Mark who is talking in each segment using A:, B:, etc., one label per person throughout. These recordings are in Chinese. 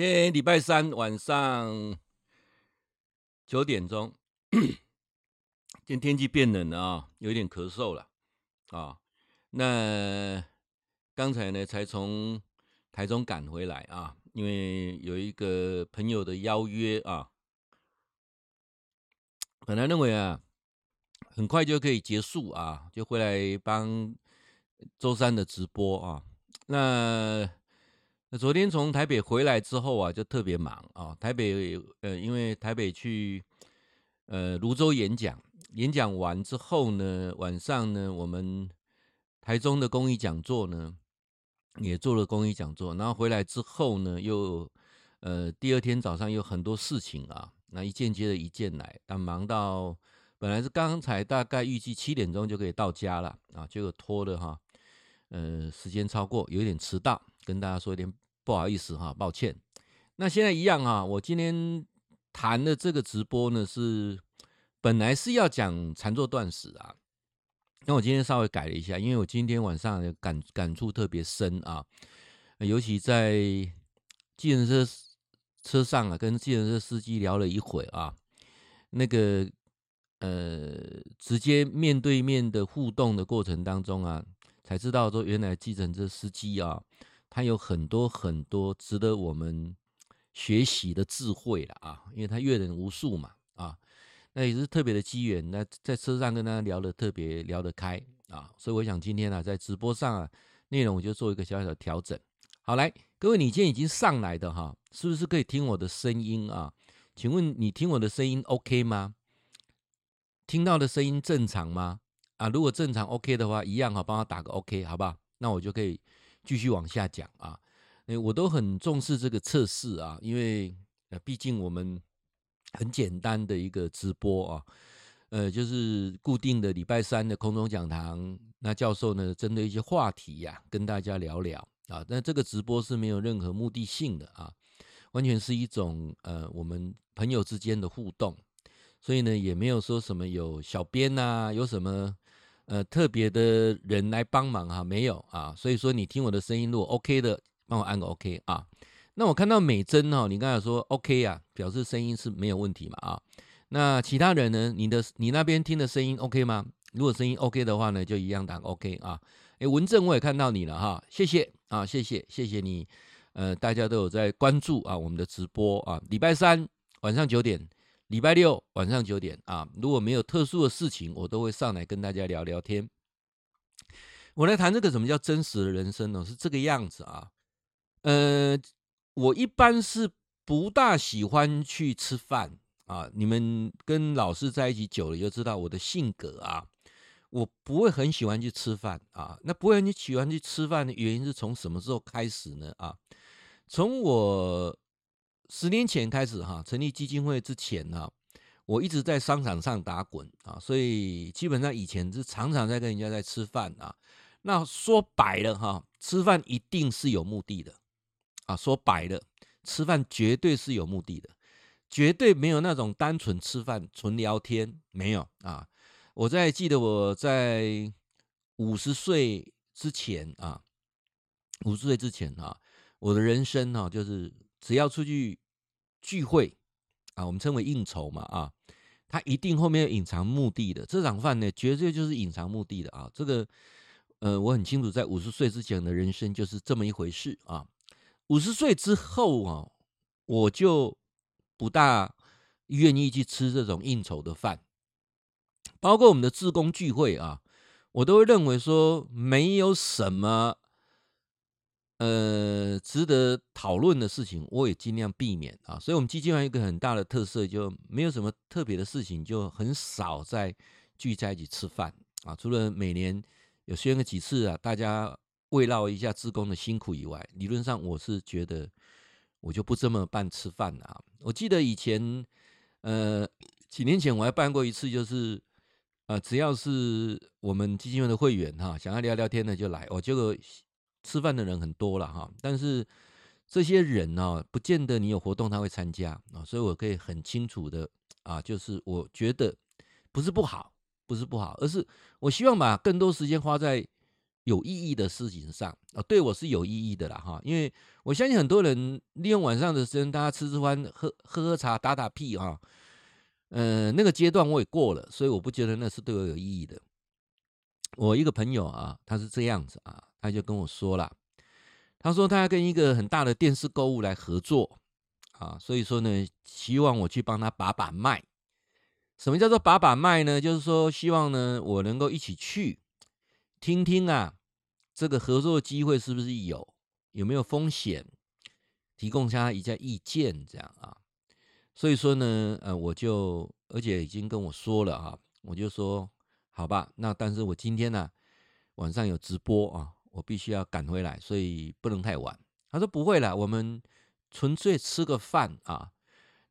A: 今天礼拜三晚上九点钟，今天天气变冷了啊，有点咳嗽了啊。那刚才呢，才从台中赶回来啊，因为有一个朋友的邀约啊。本来认为啊，很快就可以结束啊，就回来帮周三的直播啊。那那昨天从台北回来之后啊，就特别忙啊。台北呃，因为台北去呃泸州演讲，演讲完之后呢，晚上呢，我们台中的公益讲座呢，也做了公益讲座。然后回来之后呢，又呃第二天早上有很多事情啊。那一件接着一件来，但忙到本来是刚才大概预计七点钟就可以到家了啊，结果拖了哈，呃，时间超过，有点迟到，跟大家说一点不好意思哈，抱歉。那现在一样啊，我今天谈的这个直播呢，是本来是要讲禅坐断食啊，那我今天稍微改了一下，因为我今天晚上的感感触特别深啊，尤其在计程车。车上啊，跟计程车司机聊了一会啊，那个呃，直接面对面的互动的过程当中啊，才知道说原来计程车司机啊，他有很多很多值得我们学习的智慧了啊，因为他阅人无数嘛啊，那也是特别的机缘。那在车上跟他聊得特别聊得开啊，所以我想今天啊，在直播上啊，内容我就做一个小小的调整。好，来，各位，你今天已经上来的哈，是不是可以听我的声音啊？请问你听我的声音 OK 吗？听到的声音正常吗？啊，如果正常 OK 的话，一样哈，帮我打个 OK，好不好？那我就可以继续往下讲啊。我都很重视这个测试啊，因为呃，毕竟我们很简单的一个直播啊，呃，就是固定的礼拜三的空中讲堂，那教授呢，针对一些话题呀，跟大家聊聊。啊，但这个直播是没有任何目的性的啊，完全是一种呃我们朋友之间的互动，所以呢也没有说什么有小编呐、啊，有什么呃特别的人来帮忙哈、没有啊，所以说你听我的声音如果 OK 的，帮我按个 OK 啊。那我看到美珍哈，你刚才说 OK 啊，表示声音是没有问题嘛啊。那其他人呢，你的你那边听的声音 OK 吗？如果声音 OK 的话呢，就一样打 OK 啊。诶，文正我也看到你了哈，谢谢啊，谢谢谢谢你，呃，大家都有在关注啊我们的直播啊，礼拜三晚上九点，礼拜六晚上九点啊，如果没有特殊的事情，我都会上来跟大家聊聊天。我来谈这个什么叫真实的人生呢？是这个样子啊，呃，我一般是不大喜欢去吃饭啊，你们跟老师在一起久了就知道我的性格啊。我不会很喜欢去吃饭啊，那不会很喜欢去吃饭的原因是从什么时候开始呢？啊，从我十年前开始哈，成立基金会之前呢，我一直在商场上打滚啊，所以基本上以前是常常在跟人家在吃饭啊。那说白了哈，吃饭一定是有目的的啊，说白了，吃饭绝对是有目的的，绝对没有那种单纯吃饭纯聊天，没有啊。我在记得我在五十岁之前啊，五十岁之前啊，我的人生哈，就是只要出去聚会啊，我们称为应酬嘛啊，他一定后面有隐藏目的的。这场饭呢，绝对就是隐藏目的的啊。这个呃，我很清楚，在五十岁之前的人生就是这么一回事啊。五十岁之后啊，我就不大愿意去吃这种应酬的饭。包括我们的自工聚会啊，我都会认为说没有什么呃值得讨论的事情，我也尽量避免啊。所以，我们基金会一个很大的特色，就没有什么特别的事情，就很少在聚在一起吃饭啊。除了每年有宣个几次啊，大家慰劳一下职工的辛苦以外，理论上我是觉得我就不这么办吃饭了啊。我记得以前呃几年前我还办过一次，就是。呃，只要是我们基金会的会员哈，想要聊聊天的就来。我这个吃饭的人很多了哈，但是这些人呢，不见得你有活动他会参加啊，所以我可以很清楚的啊，就是我觉得不是不好，不是不好，而是我希望把更多时间花在有意义的事情上啊，对我是有意义的啦哈，因为我相信很多人利用晚上的时间，大家吃吃饭、喝喝喝茶、打打屁哈，呃，那个阶段我也过了，所以我不觉得那是对我有意义的。我一个朋友啊，他是这样子啊，他就跟我说了，他说他要跟一个很大的电视购物来合作啊，所以说呢，希望我去帮他把把脉。什么叫做把把脉呢？就是说希望呢，我能够一起去。听听啊，这个合作机会是不是有？有没有风险？提供他一下意见，这样啊。所以说呢，呃，我就而且已经跟我说了啊，我就说好吧，那但是我今天呢、啊、晚上有直播啊，我必须要赶回来，所以不能太晚。他说不会了，我们纯粹吃个饭啊。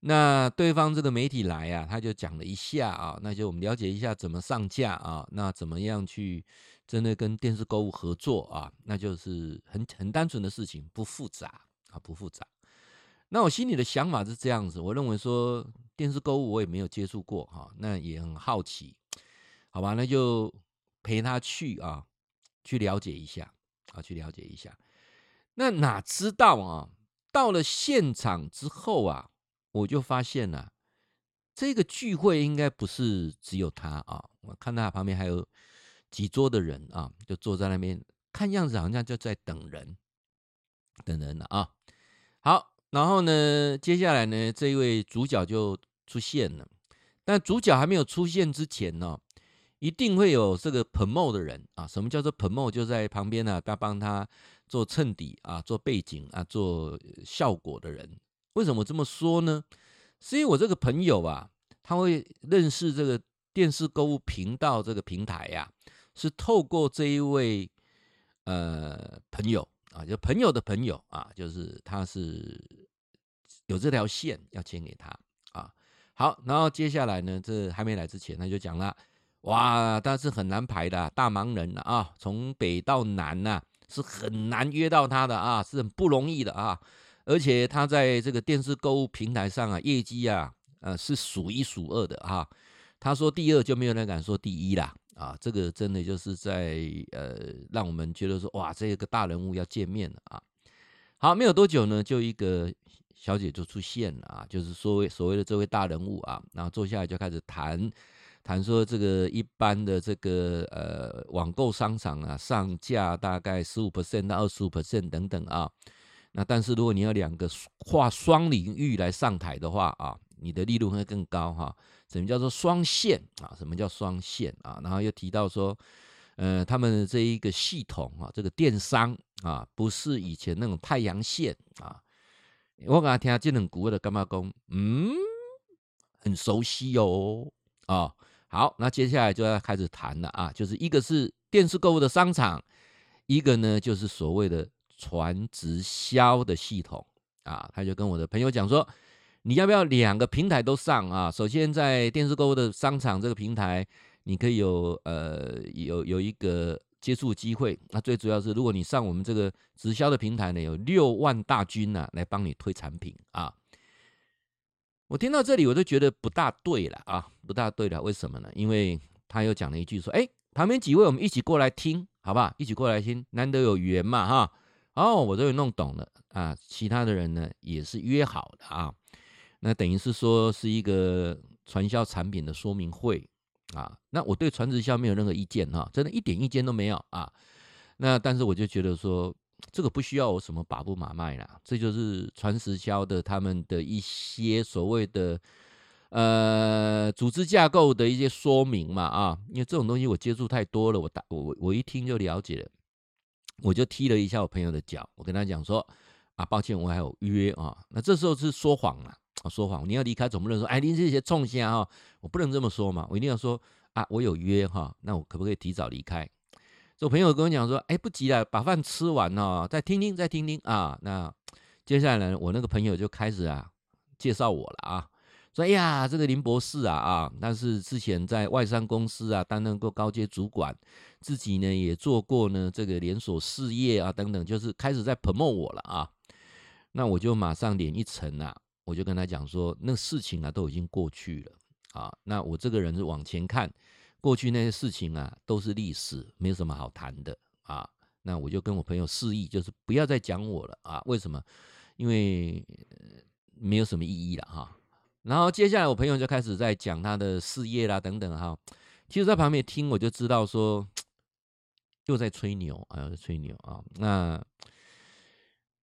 A: 那对方这个媒体来啊，他就讲了一下啊，那就我们了解一下怎么上架啊，那怎么样去真的跟电视购物合作啊，那就是很很单纯的事情，不复杂啊，不复杂。那我心里的想法是这样子，我认为说电视购物我也没有接触过哈，那也很好奇，好吧，那就陪他去啊，去了解一下啊，去了解一下。那哪知道啊，到了现场之后啊。我就发现了、这个聚会应该不是只有他啊，我看他旁边还有几桌的人啊，就坐在那边，看样子好像就在等人，等人了啊。好，然后呢，接下来呢，这一位主角就出现了，但主角还没有出现之前呢，一定会有这个棚幕的人啊。什么叫做棚幕就在旁边呢，要帮他做衬底啊，做背景啊，做效果的人。为什么这么说呢？是因为我这个朋友啊，他会认识这个电视购物频道这个平台呀、啊，是透过这一位呃朋友啊，就朋友的朋友啊，就是他是有这条线要牵给他啊。好，然后接下来呢，这还没来之前，他就讲了，哇，但是很难排的，大忙人啊，从北到南呐、啊，是很难约到他的啊，是很不容易的啊。而且他在这个电视购物平台上啊，业绩啊，呃，是数一数二的哈。他说第二就没有人敢说第一啦啊。这个真的就是在呃，让我们觉得说哇，这个大人物要见面了啊。好，没有多久呢，就一个小姐就出现了啊，就是所谓所谓的这位大人物啊，然后坐下来就开始谈谈说这个一般的这个呃网购商场啊，上架大概十五 percent 到二十五 percent 等等啊。那但是如果你要两个跨双领域来上台的话啊，你的利润会更高哈。什么叫做双线啊？什么叫双线啊？然后又提到说，呃，他们的这一个系统啊，这个电商啊，不是以前那种太阳线啊。我刚才听他这种股的干嘛讲？嗯，很熟悉哦。啊，好，那接下来就要开始谈了啊，就是一个是电视购物的商场，一个呢就是所谓的。传直销的系统啊，他就跟我的朋友讲说，你要不要两个平台都上啊？首先在电视购物的商场这个平台，你可以有呃有有一个接触机会。那最主要是，如果你上我们这个直销的平台呢，有六万大军呢、啊、来帮你推产品啊。我听到这里，我都觉得不大对了啊，不大对了。为什么呢？因为他又讲了一句说，哎，旁边几位我们一起过来听，好不好？一起过来听，难得有缘嘛，哈。哦，我都有弄懂了啊！其他的人呢也是约好的啊，那等于是说是一个传销产品的说明会啊。那我对传直销没有任何意见哈，真的一点意见都没有啊。那但是我就觉得说这个不需要我什么把不马卖啦，这就是传直销的他们的一些所谓的呃组织架构的一些说明嘛啊，因为这种东西我接触太多了，我打我我一听就了解了。我就踢了一下我朋友的脚，我跟他讲说啊，抱歉，我还有约啊。那这时候是说谎啊，说谎。你要离开总不能说，哎，您这些冲线哈，我不能这么说嘛，我一定要说啊，我有约哈，那我可不可以提早离开？这朋友跟我讲说，哎，不急了，把饭吃完哦，再听听，再听听啊。那接下来呢，我那个朋友就开始啊介绍我了啊。说哎呀，这个林博士啊啊，但是之前在外商公司啊担任过高阶主管，自己呢也做过呢这个连锁事业啊等等，就是开始在 promote 我了啊。那我就马上脸一沉啊，我就跟他讲说，那事情啊都已经过去了啊。那我这个人是往前看，过去那些事情啊都是历史，没有什么好谈的啊。那我就跟我朋友示意，就是不要再讲我了啊。为什么？因为没有什么意义了哈。然后接下来我朋友就开始在讲他的事业啦等等哈。其实，在旁边听我就知道说，又在吹牛啊，又在吹牛啊。那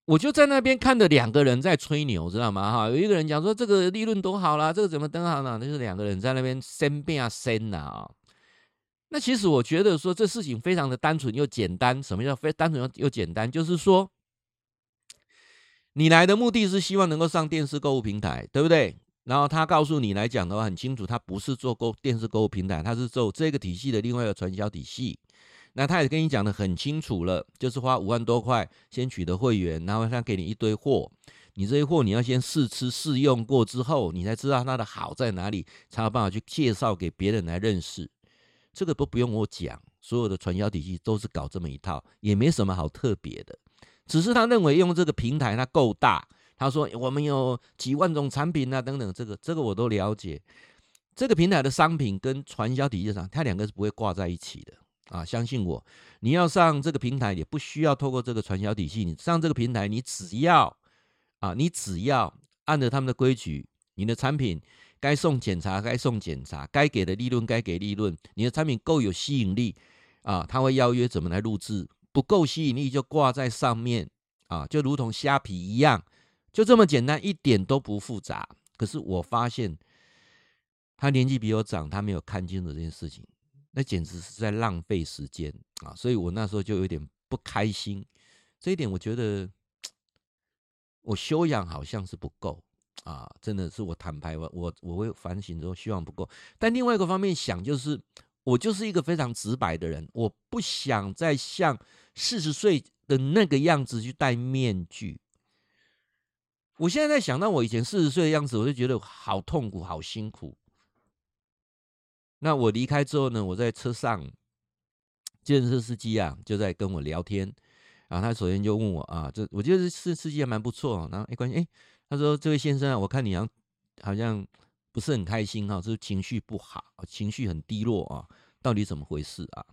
A: 我就在那边看着两个人在吹牛，知道吗？哈，有一个人讲说这个利润多好啦，这个怎么登好呢？就是两个人在那边生变啊生呐啊。那其实我觉得说这事情非常的单纯又简单。什么叫非单纯又又简单？就是说，你来的目的是希望能够上电视购物平台，对不对？然后他告诉你来讲的话很清楚，他不是做购电视购物平台，他是做这个体系的另外一个传销体系。那他也跟你讲的很清楚了，就是花五万多块先取得会员，然后他给你一堆货，你这些货你要先试吃试用过之后，你才知道它的好在哪里，才有办法去介绍给别人来认识。这个都不用我讲，所有的传销体系都是搞这么一套，也没什么好特别的。只是他认为用这个平台它够大，他说我们有几万种产品啊等等，这个这个我都了解。这个平台的商品跟传销体系上，它两个是不会挂在一起的啊！相信我，你要上这个平台也不需要透过这个传销体系，你上这个平台，你只要啊，你只要按照他们的规矩，你的产品。该送检查，该送检查，该给的利润该给利润。你的产品够有吸引力啊，他会邀约怎么来录制？不够吸引力就挂在上面啊，就如同虾皮一样，就这么简单，一点都不复杂。可是我发现他年纪比我长，他没有看清楚这件事情，那简直是在浪费时间啊！所以我那时候就有点不开心。这一点我觉得我修养好像是不够。啊，真的是我坦白，我我我会反省之后希望不够，但另外一个方面想，就是我就是一个非常直白的人，我不想再像四十岁的那个样子去戴面具。我现在在想到我以前四十岁的样子，我就觉得好痛苦，好辛苦。那我离开之后呢，我在车上，建设司机啊就在跟我聊天，然后他首先就问我啊，这我觉得这司机还蛮不错，然后哎关系哎。他说：“这位先生啊，我看你好像好像不是很开心哈，是情绪不好，情绪很低落啊，到底怎么回事啊？”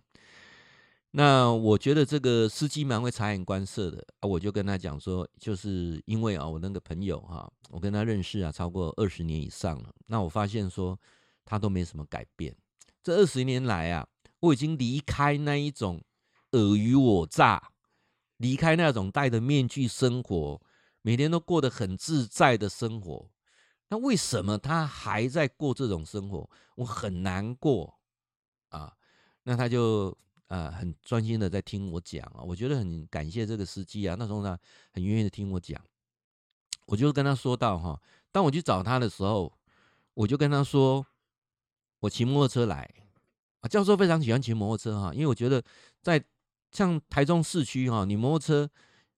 A: 那我觉得这个司机蛮会察言观色的啊，我就跟他讲说，就是因为啊，我那个朋友哈，我跟他认识啊超过二十年以上了，那我发现说他都没什么改变。这二十年来啊，我已经离开那一种尔虞我诈，离开那种戴着面具生活。每天都过得很自在的生活，那为什么他还在过这种生活？我很难过啊。那他就呃很专心的在听我讲啊，我觉得很感谢这个司机啊。那时候呢，很愿意的听我讲，我就跟他说到哈，当我去找他的时候，我就跟他说，我骑摩托车来啊。教授非常喜欢骑摩托车哈，因为我觉得在像台中市区哈，你摩托车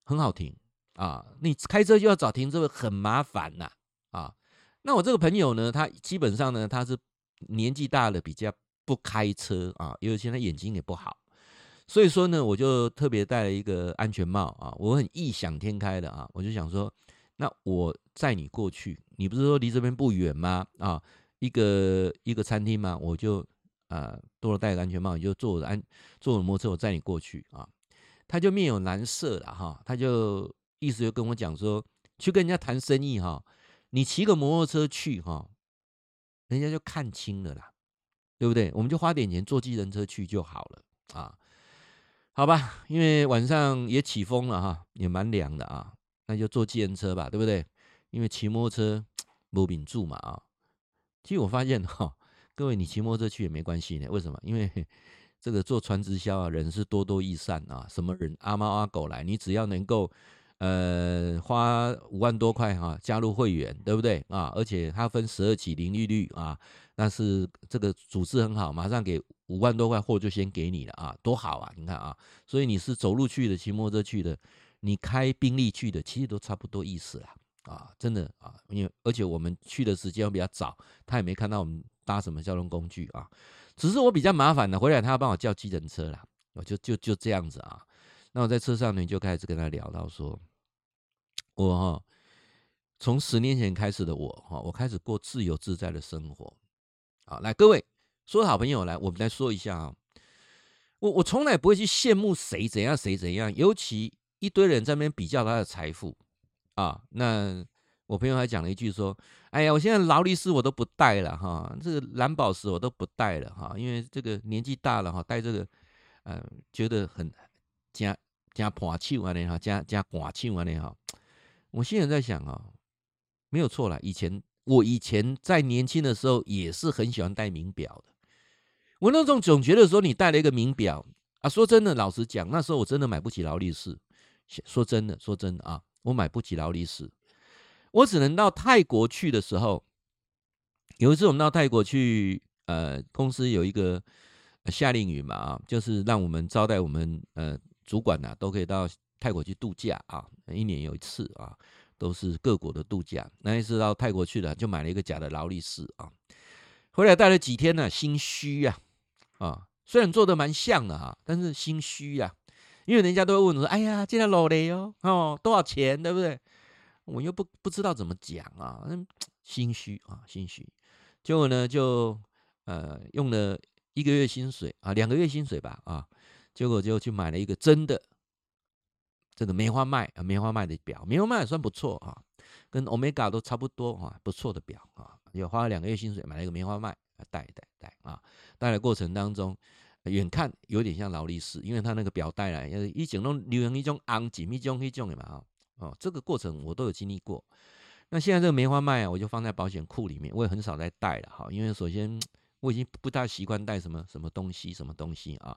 A: 很好停。啊，你开车就要找停车位，很麻烦呐。啊，那我这个朋友呢，他基本上呢，他是年纪大了，比较不开车啊，因为现在眼睛也不好，所以说呢，我就特别戴了一个安全帽啊，我很异想天开的啊，我就想说，那我载你过去，你不是说离这边不远吗？啊，一个一个餐厅吗？我就啊，多了戴个安全帽，你就坐我的安坐我的摩托车，我载你过去啊。他就面有难色了哈，他就。意思就跟我讲说，去跟人家谈生意哈，你骑个摩托车去哈，人家就看清了啦，对不对？我们就花点钱坐计程车去就好了啊，好吧？因为晚上也起风了哈，也蛮凉的啊，那就坐计程车吧，对不对？因为骑摩托车没顶住嘛啊。其实我发现哈，各位你骑摩托车去也没关系呢，为什么？因为这个做传直销啊，人是多多益善啊，什么人阿猫阿狗来，你只要能够。呃，花五万多块哈，加入会员，对不对啊？而且它分十二期零利率啊，但是这个组织很好，马上给五万多块货就先给你了啊，多好啊！你看啊，所以你是走路去的，骑摩托车去的，你开宾利去的，其实都差不多意思啦啊，真的啊，因为而且我们去的时间比较早，他也没看到我们搭什么交通工具啊，只是我比较麻烦的，回来他要帮我叫计程车啦，我就就就这样子啊。那我在车上呢，就开始跟他聊到说，我哈，从十年前开始的我哈，我开始过自由自在的生活。好，来各位，说好朋友来，我们来说一下啊。我我从来不会去羡慕谁怎样谁怎样，尤其一堆人在那边比较他的财富啊。那我朋友还讲了一句说：“哎呀，我现在劳力士我都不戴了哈，这个蓝宝石我都不戴了哈，因为这个年纪大了哈，戴这个呃觉得很加加破气完了哈，加加寡气完了哈。”我现在在想啊，没有错啦，以前我以前在年轻的时候也是很喜欢戴名表的。我那种总觉得说，你戴了一个名表啊，说真的，老实讲，那时候我真的买不起劳力士。说真的，说真的啊，我买不起劳力士，我只能到泰国去的时候。有一次我们到泰国去，呃，公司有一个夏令营嘛，啊，就是让我们招待我们呃主管呐，都可以到泰国去度假啊，一年有一次啊，都是各国的度假。那一次到泰国去了，就买了一个假的劳力士啊，回来待了几天呢，心虚呀。啊，虽然做的蛮像的哈，但是心虚呀，因为人家都会问说：“哎呀，这条老雷哦，哦，多少钱，对不对？”我又不不知道怎么讲啊，心虚啊，心虚。结果呢，就呃用了一个月薪水啊，两个月薪水吧啊，结果就去买了一个真的这个梅花麦啊，梅花麦的表，梅花麦也算不错啊，跟 Omega 都差不多啊，不错的表啊，也花了两个月薪水买了一个梅花麦。戴戴戴啊！戴的过程当中，远看有点像劳力士，因为它那个表带来，一整种流行一种昂紧一种一种的嘛哦，这个过程我都有经历过。那现在这个梅花麦啊，我就放在保险库里面，我也很少再戴了哈，因为首先 我已经不大习惯戴什么什么东西什么东西啊。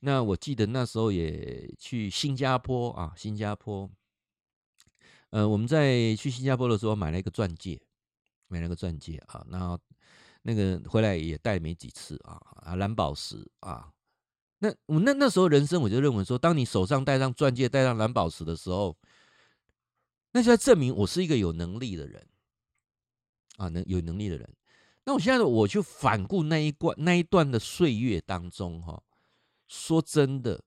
A: 那我记得那时候也去新加坡啊，新加坡，呃，我们在去新加坡的时候买了一个钻戒，买了个钻戒啊，然后。那个回来也戴没几次啊啊，蓝宝石啊，那我那那时候人生我就认为说，当你手上戴上钻戒、戴上蓝宝石的时候，那就在证明我是一个有能力的人啊，能有能力的人。那我现在我去反顾那一段那一段的岁月当中，哈，说真的，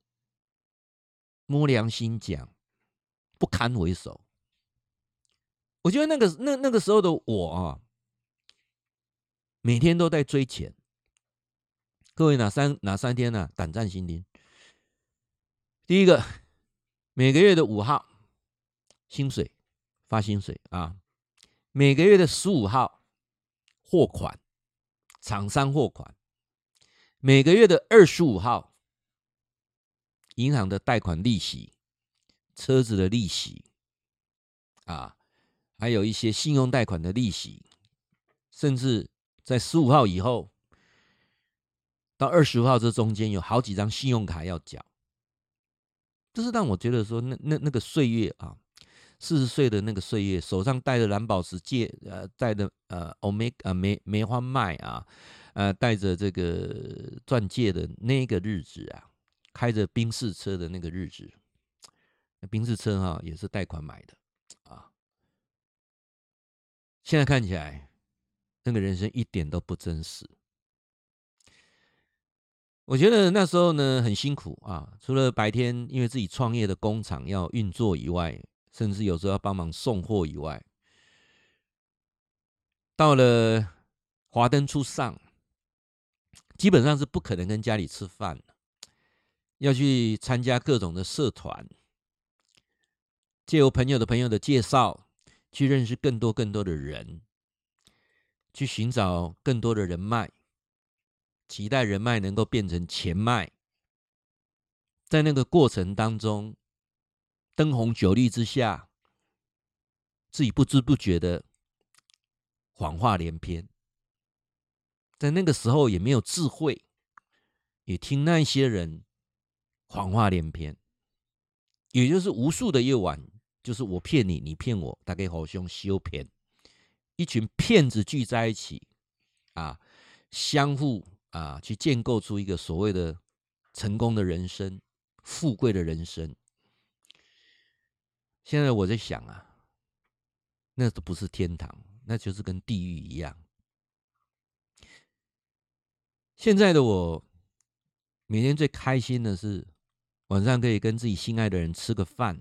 A: 摸良心讲，不堪回首。我觉得那个那那个时候的我啊。每天都在追钱，各位哪三哪三天呢、啊？胆战心惊。第一个，每个月的五号，薪水发薪水啊；每个月的十五号，货款，厂商货款；每个月的二十五号，银行的贷款利息、车子的利息啊，还有一些信用贷款的利息，甚至。在十五号以后到二十五号这中间有好几张信用卡要缴，这是让我觉得说那那那个岁月啊，四十岁的那个岁月，手上戴着蓝宝石戒，呃，戴着呃欧米呃梅梅花麦啊，呃，戴着这个钻戒的那个日子啊，开着宾士车的那个日子，宾士车哈也是贷款买的啊，现在看起来。那个人生一点都不真实。我觉得那时候呢很辛苦啊，除了白天因为自己创业的工厂要运作以外，甚至有时候要帮忙送货以外，到了华灯初上，基本上是不可能跟家里吃饭，要去参加各种的社团，借由朋友的朋友的介绍，去认识更多更多的人。去寻找更多的人脉，期待人脉能够变成钱脉。在那个过程当中，灯红酒绿之下，自己不知不觉的谎话连篇。在那个时候也没有智慧，也听那些人谎话连篇，也就是无数的夜晚，就是我骗你，你骗我，大概好像修骗。一群骗子聚在一起，啊，相互啊，去建构出一个所谓的成功的人生、富贵的人生。现在我在想啊，那都不是天堂，那就是跟地狱一样。现在的我，每天最开心的是晚上可以跟自己心爱的人吃个饭，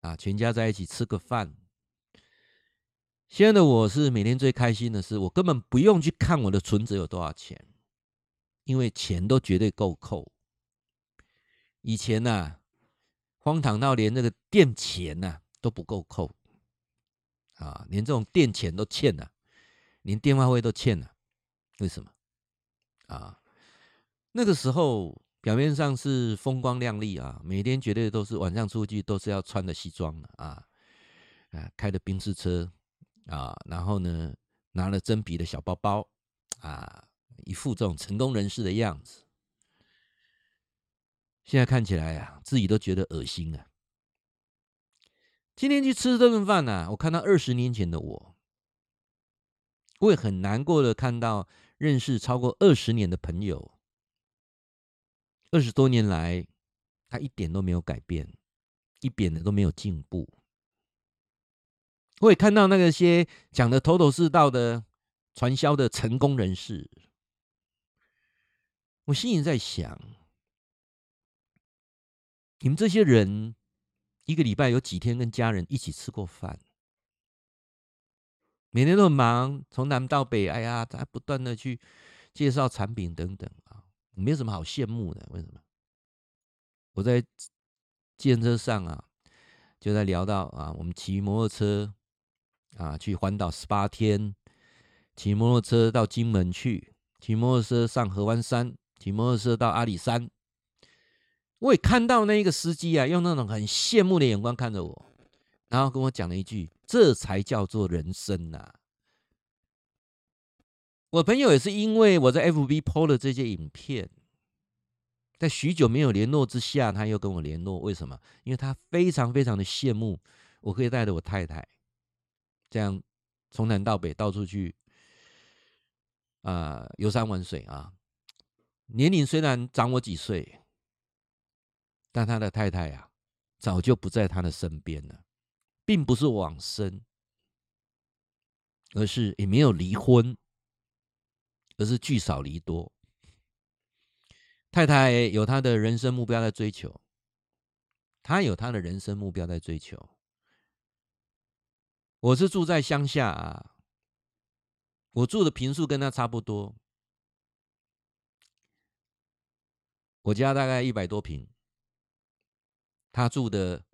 A: 啊，全家在一起吃个饭。现在的我是每天最开心的是，我根本不用去看我的存折有多少钱，因为钱都绝对够扣。以前呐、啊，荒唐到连那个店钱呐、都不够扣，啊，连这种店钱都欠了，连电话费都欠了。为什么？啊，那个时候表面上是风光亮丽啊，每天绝对都是晚上出去都是要穿的西装的啊，啊，开的宾士车啊，然后呢，拿了真皮的小包包啊，一副这种成功人士的样子。现在看起来啊，自己都觉得恶心啊。今天去吃这顿饭呢，我看到二十年前的我，我也很难过的看到认识超过二十年的朋友，二十多年来，他一点都没有改变，一点的都没有进步。我也看到那个些讲的头头是道的传销的成功人士，我心里在想。你们这些人，一个礼拜有几天跟家人一起吃过饭？每天都很忙，从南到北，哎呀，他不断的去介绍产品等等没有什么好羡慕的。为什么？我在健车上啊，就在聊到啊，我们骑摩托车啊，去环岛十八天，骑摩托车到金门去，骑摩托车上合欢山，骑摩托车到阿里山。我也看到那个司机啊，用那种很羡慕的眼光看着我，然后跟我讲了一句：“这才叫做人生呐！”我朋友也是因为我在 FB PO 了这些影片，在许久没有联络之下，他又跟我联络。为什么？因为他非常非常的羡慕我可以带着我太太，这样从南到北到处去啊游山玩水啊。年龄虽然长我几岁。但他的太太呀，早就不在他的身边了，并不是往生，而是也没有离婚，而是聚少离多。太太有她的人生目标在追求，他有他的人生目标在追求。我是住在乡下啊，我住的坪数跟他差不多，我家大概一百多坪。他住的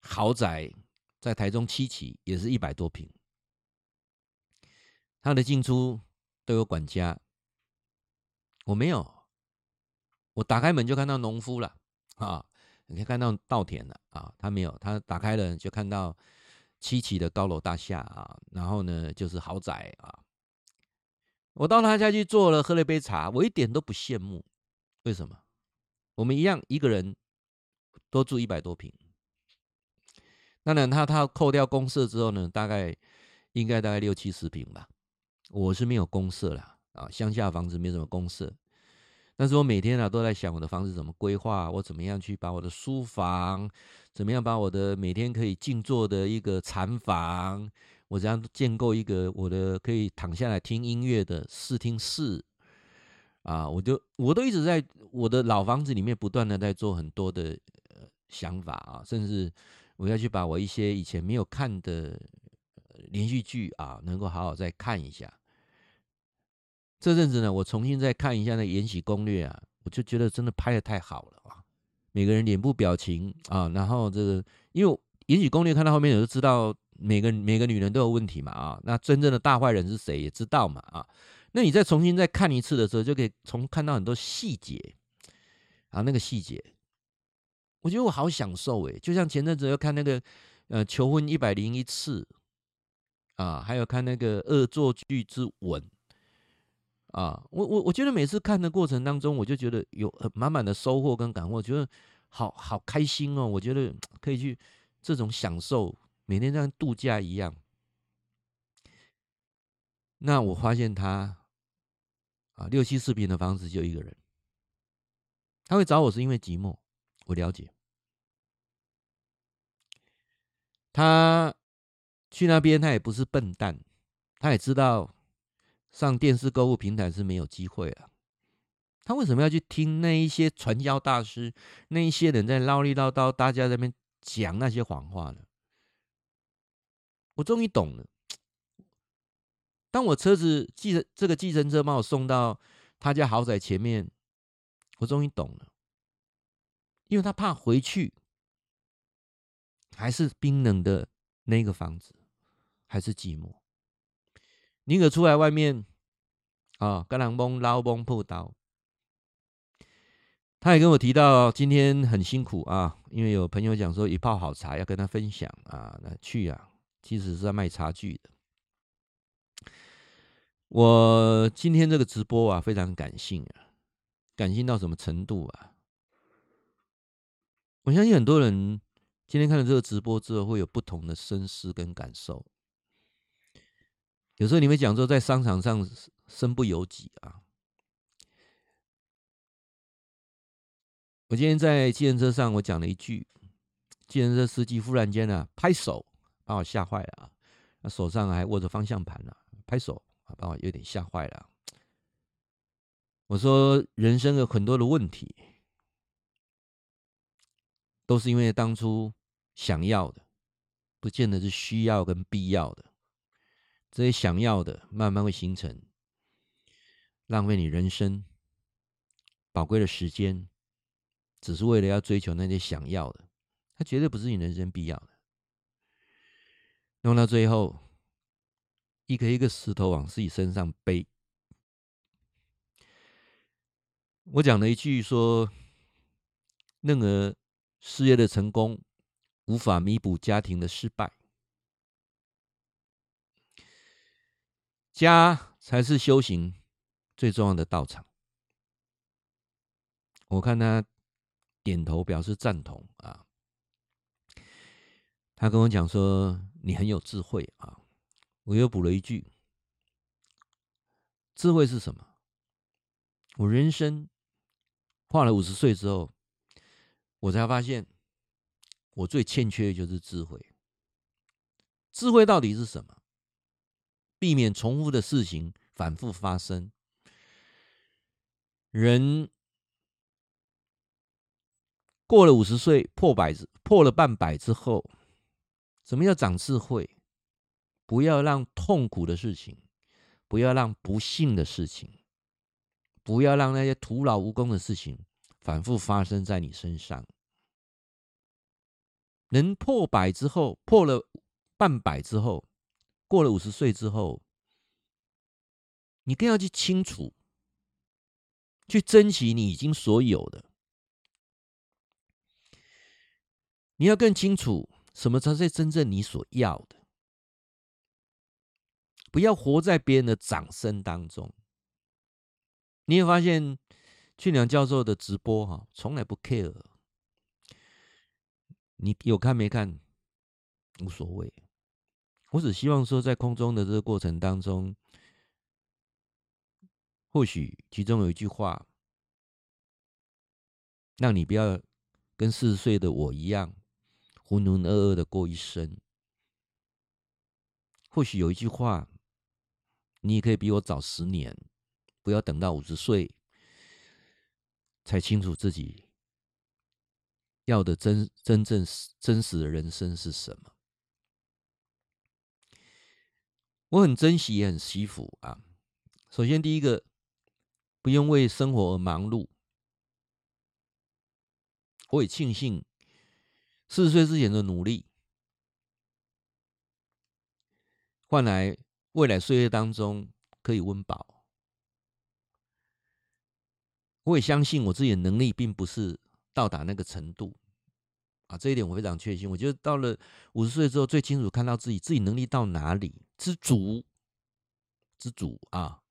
A: 豪宅在台中七期，也是一百多坪。他的进出都有管家，我没有。我打开门就看到农夫了啊，你可以看到稻田了啊。他没有，他打开了就看到七期的高楼大厦啊，然后呢就是豪宅啊。我到他家去坐了，喝了一杯茶，我一点都不羡慕。为什么？我们一样一个人。都住一百多平，当然他他扣掉公设之后呢，大概应该大概六七十平吧。我是没有公社啦，啊，乡下房子没什么公社，但是我每天啊都在想我的房子怎么规划，我怎么样去把我的书房，怎么样把我的每天可以静坐的一个禅房，我怎样建构一个我的可以躺下来听音乐的视听室。啊，我就我都一直在我的老房子里面不断的在做很多的呃想法啊，甚至我要去把我一些以前没有看的连续剧啊，能够好好再看一下。这阵子呢，我重新再看一下那《延禧攻略》啊，我就觉得真的拍的太好了啊！每个人脸部表情啊，然后这个因为《延禧攻略》看到后面，我就知道每个每个女人都有问题嘛啊，那真正的大坏人是谁也知道嘛啊。那你再重新再看一次的时候，就可以从看到很多细节啊，那个细节，我觉得我好享受诶，就像前阵子要看那个呃《求婚一百零一次》啊，还有看那个《恶作剧之吻》啊，我我我觉得每次看的过程当中，我就觉得有很满满的收获跟感悟，我觉得好好开心哦，我觉得 可以去这种享受，每天像度假一样。那我发现他啊，六七四坪的房子就一个人，他会找我是因为寂寞，我了解。他去那边，他也不是笨蛋，他也知道上电视购物平台是没有机会了。他为什么要去听那一些传销大师，那一些人在唠里唠叨，大家在那边讲那些谎话呢？我终于懂了。当我车子计这个计程车把我送到他家豪宅前面，我终于懂了，因为他怕回去还是冰冷的那个房子，还是寂寞，宁可出来外面啊，跟人崩捞崩破刀。他也跟我提到，今天很辛苦啊，因为有朋友讲说一泡好茶要跟他分享啊，那去啊，其实是在卖茶具的。我今天这个直播啊，非常感性啊，感性到什么程度啊？我相信很多人今天看了这个直播之后，会有不同的深思跟感受。有时候你们讲说，在商场上身不由己啊。我今天在计程车上，我讲了一句，计程车司机忽然间呢、啊、拍手，把我吓坏了啊！那手上还握着方向盘呢、啊，拍手啊，把我有点吓坏了。我说，人生有很多的问题，都是因为当初想要的，不见得是需要跟必要的。这些想要的，慢慢会形成浪费你人生宝贵的时间。只是为了要追求那些想要的，它绝对不是你人生必要的。弄到最后，一个一个石头往自己身上背。我讲了一句说：任何事业的成功无法弥补家庭的失败，家才是修行最重要的道场。我看他。点头表示赞同啊！他跟我讲说：“你很有智慧啊！”我又补了一句：“智慧是什么？”我人生过了五十岁之后，我才发现我最欠缺的就是智慧。智慧到底是什么？避免重复的事情反复发生。人。过了五十岁，破百破了半百之后，什么叫长智慧？不要让痛苦的事情，不要让不幸的事情，不要让那些徒劳无功的事情反复发生在你身上。能破百之后，破了半百之后，过了五十岁之后，你更要去清楚，去珍惜你已经所有的。你要更清楚什么才是真正你所要的，不要活在别人的掌声当中。你也发现，俊良教授的直播哈，从来不 care，你有看没看无所谓。我只希望说，在空中的这个过程当中，或许其中有一句话，让你不要跟四十岁的我一样。浑浑噩噩的过一生，或许有一句话，你也可以比我早十年，不要等到五十岁才清楚自己要的真真正真实的人生是什么。我很珍惜，也很惜福啊。首先，第一个，不用为生活而忙碌，我也庆幸。四十岁之前的努力，换来未来岁月当中可以温饱。我也相信我自己的能力并不是到达那个程度啊，这一点我非常确信。我觉得到了五十岁之后，最清楚看到自己自己能力到哪里，知足，知足啊。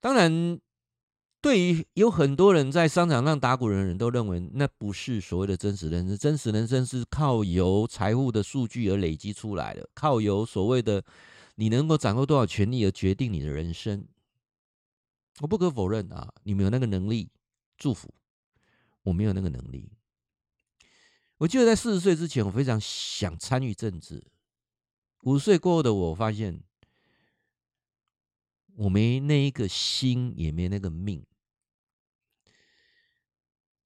A: 当然。对于有很多人在商场上打滚的人都认为，那不是所谓的真实人生。真实人生是靠由财富的数据而累积出来的，靠由所谓的你能够掌握多少权力而决定你的人生。我不可否认啊，你没有那个能力，祝福。我没有那个能力。我记得在四十岁之前，我非常想参与政治。五岁过后的我，发现我没那一个心，也没那个命。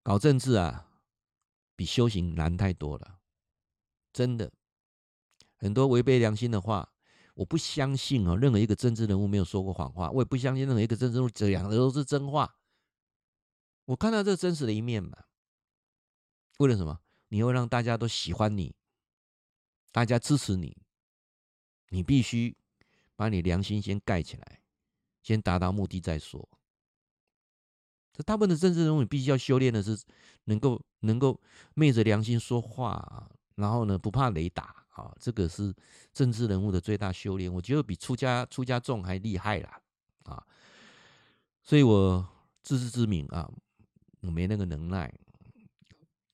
A: 搞政治啊，比修行难太多了，真的。很多违背良心的话，
B: 我不相信哦，任何一个政治人物没有说过谎话，我也不相信任何一个政治人物讲的都是真话。我看到这真实的一面嘛。为了什么？你会让大家都喜欢你，大家支持你，你必须把你良心先盖起来，先达到目的再说。这大部分的政治人物，必须要修炼的是能够能够昧着良心说话啊，然后呢，不怕雷打啊，这个是政治人物的最大修炼。我觉得比出家出家众还厉害啦啊！所以我自知之明啊，我没那个能耐。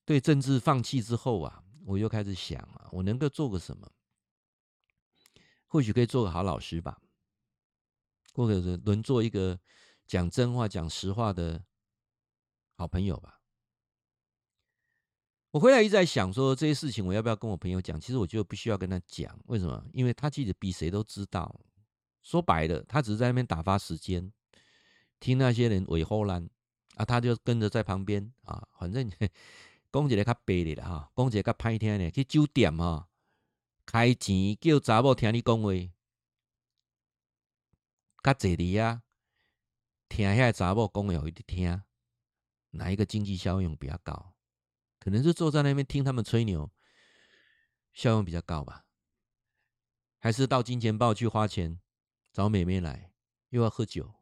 B: 对政治放弃之后啊，我又开始想啊，我能够做个什么？或许可以做个好老师吧，或者是能做一个讲真话、讲实话的好朋友吧。我回来一直在想说，这些事情我要不要跟我朋友讲？其实我觉得不需要跟他讲，为什么？因为他其实比谁都知道。说白了，他只是在那边打发时间，听那些人尾后烂啊，他就跟着在旁边啊，反正。讲一个较白的啦，哈，讲一个较歹听的，去酒店哈，开钱叫查某听你讲话，较济的啊，听遐查某讲话有一点听，哪一个经济效用比较高？可能是坐在那边听他们吹牛，效用比较高吧？还是到金钱豹去花钱找美眉来，又要喝酒，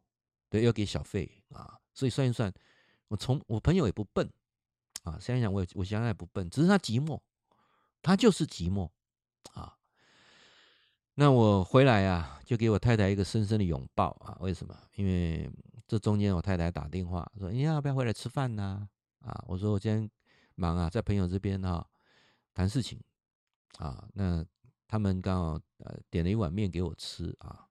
B: 对，要给小费啊？所以算一算，我从我朋友也不笨。啊，想想我我想想也不笨，只是他寂寞，他就是寂寞啊。那我回来啊，就给我太太一个深深的拥抱啊。为什么？因为这中间我太太打电话说：“你要不要回来吃饭呢？”啊，我说我今天忙啊，在朋友这边哈谈事情啊。那他们刚好呃点了一碗面给我吃啊。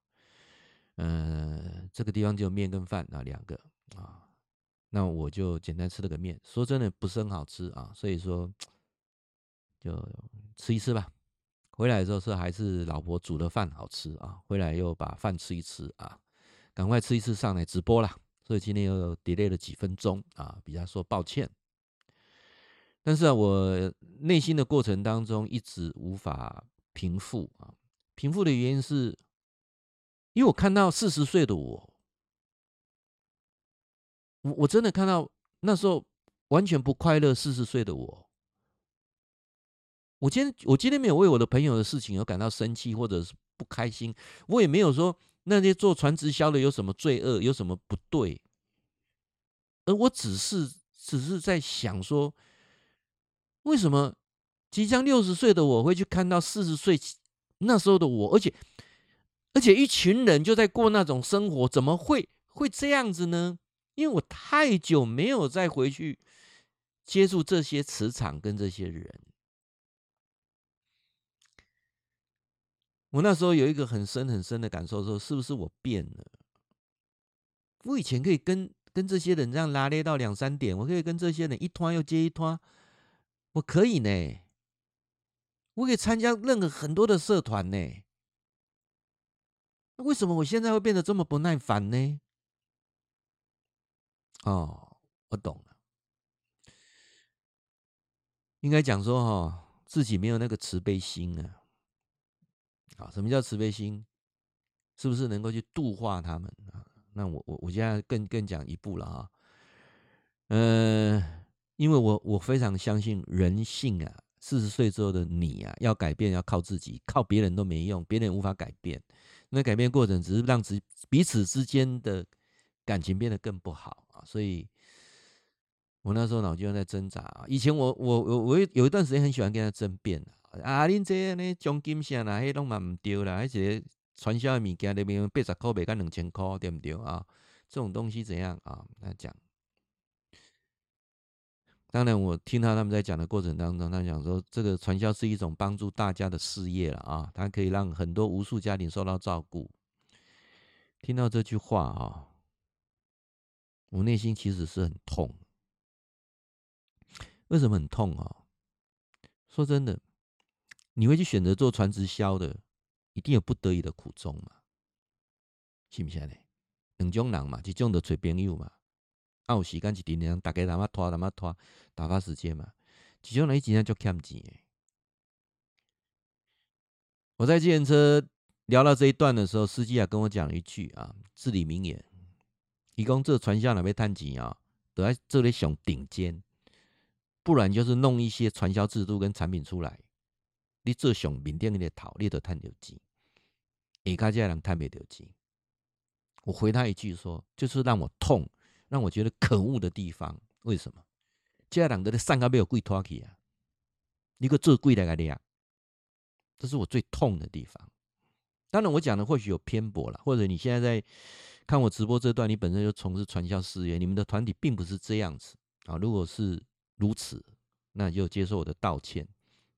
B: 嗯，这个地方就面跟饭啊两个啊。那我就简单吃了个面，说真的不是很好吃啊，所以说就吃一吃吧。回来的时候是还是老婆煮的饭好吃啊，回来又把饭吃一吃啊，赶快吃一吃上来直播啦。所以今天又 delay 了几分钟啊，比较说抱歉。但是啊，我内心的过程当中一直无法平复啊，平复的原因是，因为我看到四十岁的我。我我真的看到那时候完全不快乐，四十岁的我，我今天我今天没有为我的朋友的事情而感到生气或者是不开心，我也没有说那些做传直销的有什么罪恶，有什么不对，而我只是只是在想说，为什么即将六十岁的我会去看到四十岁那时候的我，而且而且一群人就在过那种生活，怎么会会这样子呢？因为我太久没有再回去接触这些磁场跟这些人，我那时候有一个很深很深的感受，说是不是我变了？我以前可以跟跟这些人这样拉列到两三点，我可以跟这些人一拖又接一拖，我可以呢，我可以参加任何很多的社团呢。那为什么我现在会变得这么不耐烦呢？哦，我懂了。应该讲说哈，自己没有那个慈悲心啊。啊，什么叫慈悲心？是不是能够去度化他们啊？那我我我现在更更讲一步了啊。嗯，因为我我非常相信人性啊。四十岁之后的你啊，要改变要靠自己，靠别人都没用，别人无法改变。那改变过程只是让彼彼此之间的感情变得更不好啊。所以，我那时候脑筋在挣扎啊。以前我我我我有一段时间很喜欢跟他争辩啊，啊恁这呢奖金啥啦，迄拢嘛唔对啦，而且传销的物件里面八十块卖到两千块，对不对啊？这种东西怎样啊？他讲。当然，我听到他们在讲的过程当中，他讲说这个传销是一种帮助大家的事业了啊，它可以让很多无数家庭受到照顾。听到这句话啊。我内心其实是很痛，为什么很痛啊？说真的，你会去选择做传直销的，一定有不得已的苦衷嘛？是不是呢？两种人嘛，一种就找朋友嘛，啊有时间一点点，大家他妈拖他妈拖，打发时间嘛。一种人一直在做欠钱。我在计程车聊到这一段的时候，司机啊跟我讲了一句啊至理名言：“一共这传销哪边探钱啊？都在这里想顶尖，不然就是弄一些传销制度跟产品出来，你这想缅甸的讨，你都探得钱，你家这人探不到钱。”我回他一句说：“就是让我痛，让我觉得可恶的地方。为什么？这人都在上个没有跪托起啊，一个做跪的个的这是我最痛的地方。当然，我讲的或许有偏颇了，或者你现在在看我直播这段，你本身就从事传销事业，你们的团体并不是这样子啊。如果是如此，那就接受我的道歉，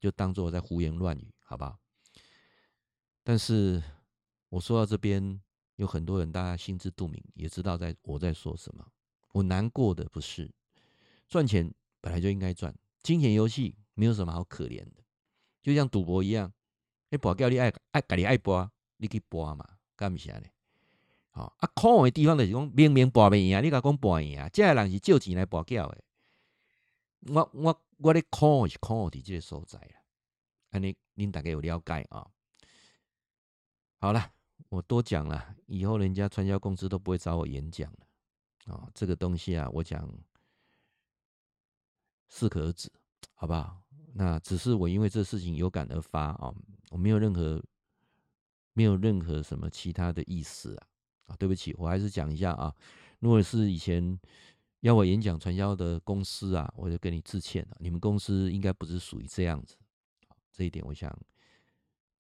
B: 就当做我在胡言乱语，好不好？但是我说到这边，有很多人大家心知肚明，也知道在我在说什么。我难过的不是赚钱本来就应该赚，金钱游戏没有什么好可怜的，就像赌博一样。你博叫你爱爱，家你爱博，你去博嘛，干不啥呢？好啊，可恶的地方就是讲，明明博袂赢，你甲讲博赢啊，这个人是借钱来博缴的。我我我咧可恶是可恶伫这个所在啊，安尼恁大概有了解啊？好了，我多讲了，以后人家传销公司都不会找我演讲了啊。这个东西啊，我讲适可而止，好不好？那只是我因为这事情有感而发啊。我没有任何，没有任何什么其他的意思啊！啊，对不起，我还是讲一下啊。如果是以前要我演讲传销的公司啊，我就跟你致歉了。你们公司应该不是属于这样子，这一点我想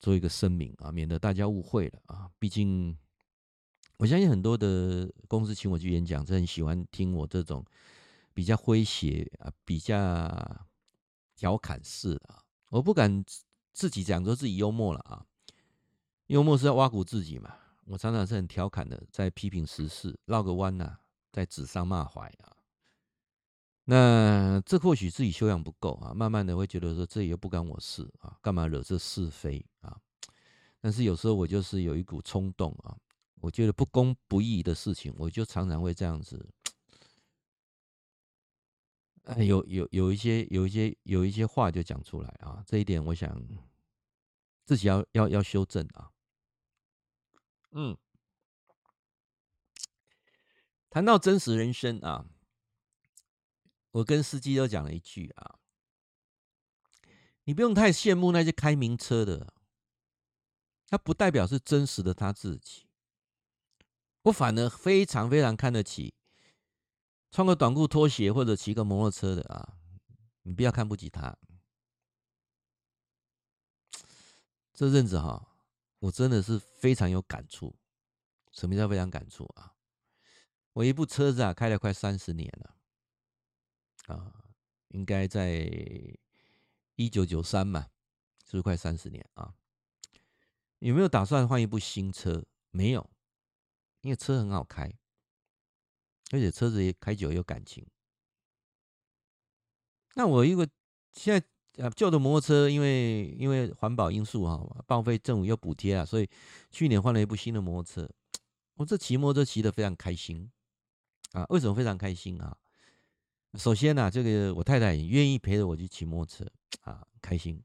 B: 做一个声明啊，免得大家误会了啊。毕竟我相信很多的公司请我去演讲，是很喜欢听我这种比较诙谐啊、比较调侃式的啊。我不敢。自己讲说自己幽默了啊，幽默是要挖苦自己嘛。我常常是很调侃的，在批评时事，绕个弯呐，在指桑骂槐啊。那这或许自己修养不够啊，慢慢的会觉得说，这也不干我事啊，干嘛惹这是非啊？但是有时候我就是有一股冲动啊，我觉得不公不义的事情，我就常常会这样子。哎，有有有一些有一些有一些话就讲出来啊，这一点我想自己要要要修正啊。嗯，谈到真实人生啊，我跟司机都讲了一句啊，你不用太羡慕那些开名车的，他不代表是真实的他自己。我反而非常非常看得起。穿个短裤拖鞋或者骑个摩托车的啊，你不要看不起他。这阵子哈，我真的是非常有感触。什么叫非常感触啊？我一部车子啊，开了快三十年了，啊，应该在一九九三嘛，是不是快三十年啊？有没有打算换一部新车？没有，因为车很好开。而且车子也开久有感情。那我一个现在啊旧的摩托车，因为因为环保因素哈，报废政府又补贴啊，所以去年换了一部新的摩托车。我这骑摩托车骑得非常开心啊！为什么非常开心啊？首先呢，这个我太太也愿意陪着我去骑摩托车啊，开心。